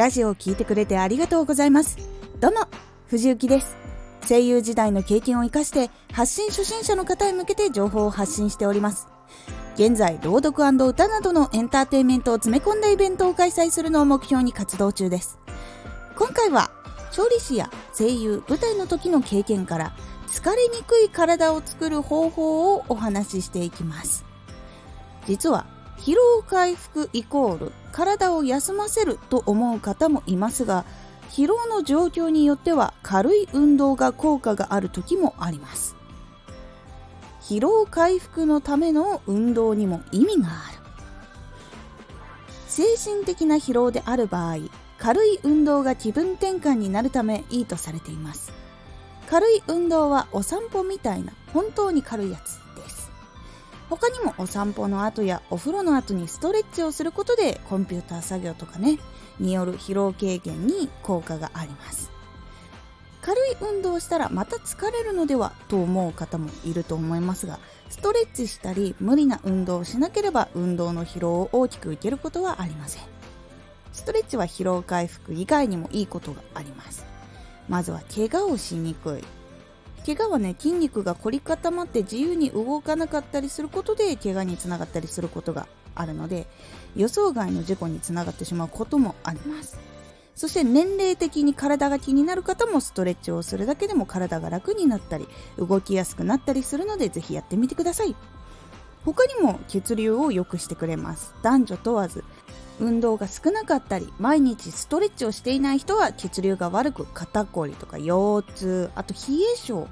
ラジオを聴いてくれてありがとうございます。どうも藤幸です。声優時代の経験を生かして発信初心者の方へ向けて情報を発信しております。現在朗読歌などのエンターテインメントを詰め込んだイベントを開催するのを目標に活動中です。今回は調理師や声優舞台の時の経験から疲れにくい体を作る方法をお話ししていきます。実は疲労回復イコール体を休ませると思う方もいますが疲労の状況によっては軽い運動が効果がある時もあります。疲労回復のための運動にも意味がある。精神的な疲労である場合軽い運動が気分転換になるためいいとされています。軽い運動はお散歩みたいな本当に軽いやつ他にもお散歩の後やお風呂の後にストレッチをすることでコンピューター作業とかねによる疲労軽減に効果があります。軽い運動をしたらまた疲れるのではと思う方もいると思いますがストレッチしたり無理な運動をしなければ運動の疲労を大きく受けることはありません。ストレッチは疲労回復以外にもいいことがあります。まずは怪我をしにくい。怪我はね筋肉が凝り固まって自由に動かなかったりすることで怪我につながったりすることがあるので予想外の事故につながってしまうこともあります。そして年齢的に体が気になる方もストレッチをするだけでも体が楽になったり動きやすくなったりするのでぜひやってみてください。他にも血流を良くしてくれます。男女問わず運動が少なかったり毎日ストレッチをしていない人は血流が悪く肩こりとか腰痛あと冷え性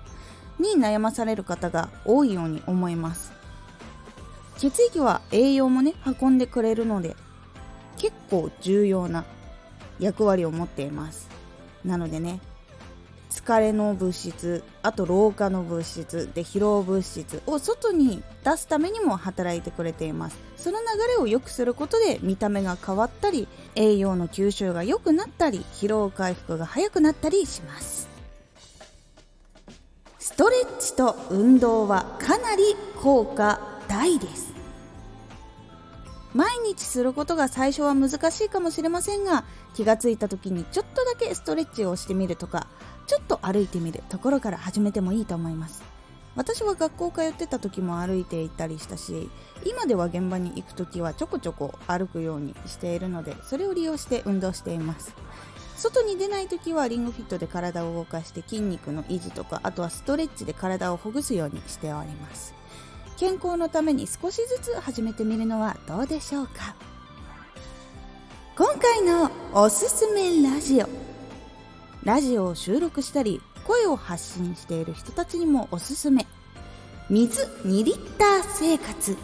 に悩まされる方が多いように思います。血液は栄養もね運んでくれるので結構重要な役割を持っています。なのでね疲れの物質あと老化の物質で疲労物質を外に出すためにも働いてくれています。その流れを良くすることで見た目が変わったり栄養の吸収が良くなったり疲労回復が早くなったりします。ストレッチと運動はかなり効果大です。毎日することが最初は難しいかもしれませんが気がついた時にちょっとだけストレッチをしてみるとかちょっと歩いてみるところから始めてもいいと思います。私は学校通ってた時も歩いていたりしたし今では現場に行く時はちょこちょこ歩くようにしているのでそれを利用して運動しています。外に出ない時はリングフィットで体を動かして筋肉の維持とかあとはストレッチで体をほぐすようにしております。健康のために少しずつ始めてみるのはどうでしょうか。今回のおすすめラジオ。ラジオを収録したり声を発信している人たちにもおすすめ。水2リッター生活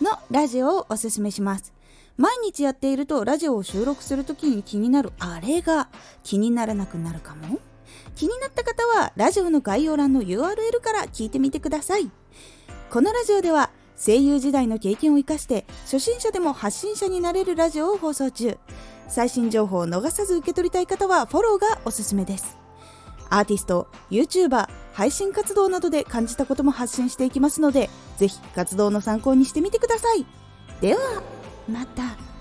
のラジオをおすすめします。毎日やっているとラジオを収録するときに気になるあれが気にならなくなるかも？気になった方はラジオの概要欄の URL から聞いてみてください。このラジオでは声優時代の経験を生かして初心者でも発信者になれるラジオを放送中。最新情報を逃さず受け取りたい方はフォローがおすすめです。アーティスト YouTuber 配信活動などで感じたことも発信していきますのでぜひ活動の参考にしてみてください。ではまた。